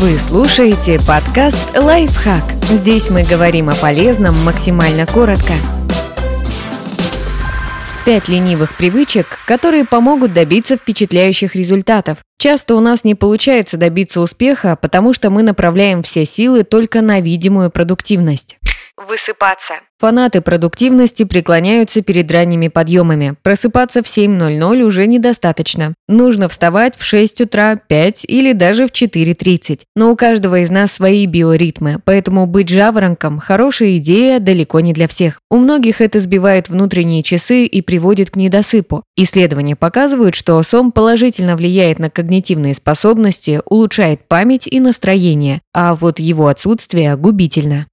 Вы слушаете подкаст «Лайфхак». Здесь мы говорим о полезном максимально коротко. Пять ленивых привычек, которые помогут добиться впечатляющих результатов. Часто у нас не получается добиться успеха, потому что мы направляем все силы только на видимую продуктивность. Высыпаться. Фанаты продуктивности преклоняются перед ранними подъемами. Просыпаться в 7.00 уже недостаточно. Нужно вставать в 6 утра, 5 или даже в 4.30. Но у каждого из нас свои биоритмы, поэтому быть жаворонком – хорошая идея далеко не для всех. У многих это сбивает внутренние часы и приводит к недосыпу. Исследования показывают, что сон положительно влияет на когнитивные способности, улучшает память и настроение, а вот его отсутствие губительно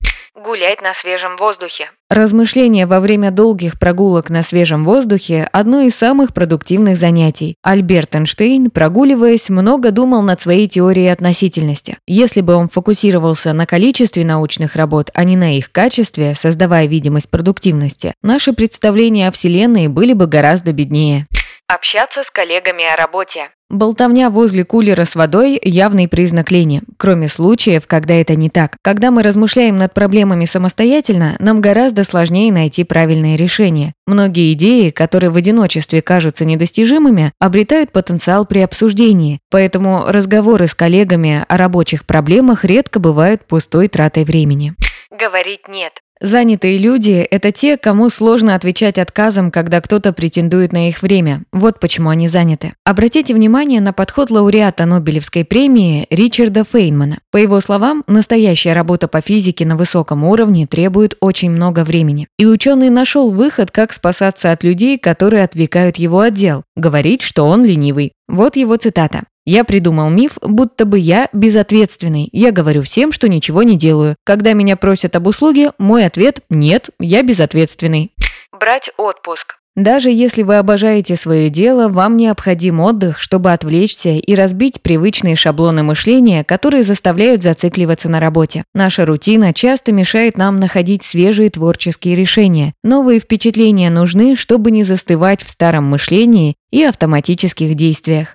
гулять на свежем воздухе. Размышления во время долгих прогулок на свежем воздухе – одно из самых продуктивных занятий. Альберт Эйнштейн, прогуливаясь, много думал над своей теорией относительности. Если бы он фокусировался на количестве научных работ, а не на их качестве, создавая видимость продуктивности, наши представления о Вселенной были бы гораздо беднее. Общаться с коллегами о работе. Болтовня возле кулера с водой – явный признак лени, кроме случаев, когда это не так. Когда мы размышляем над проблемами самостоятельно, нам гораздо сложнее найти правильные решения. Многие идеи, которые в одиночестве кажутся недостижимыми, обретают потенциал при обсуждении, поэтому разговоры с коллегами о рабочих проблемах редко бывают пустой тратой времени. Говорить «нет». Занятые люди – это те, кому сложно отвечать отказом, когда кто-то претендует на их время. Вот почему они заняты. Обратите внимание на подход лауреата Нобелевской премии Ричарда Фейнмана. По его словам, настоящая работа по физике на высоком уровне требует очень много времени. И ученый нашел выход, как спасаться от людей, которые отвлекают его отдел. Говорить, что он ленивый. Вот его цитата. Я придумал миф, будто бы я безответственный. Я говорю всем, что ничего не делаю. Когда меня просят об услуге, мой ответ – нет, я безответственный. Брать отпуск. Даже если вы обожаете свое дело, вам необходим отдых, чтобы отвлечься и разбить привычные шаблоны мышления, которые заставляют зацикливаться на работе. Наша рутина часто мешает нам находить свежие творческие решения. Новые впечатления нужны, чтобы не застывать в старом мышлении и автоматических действиях.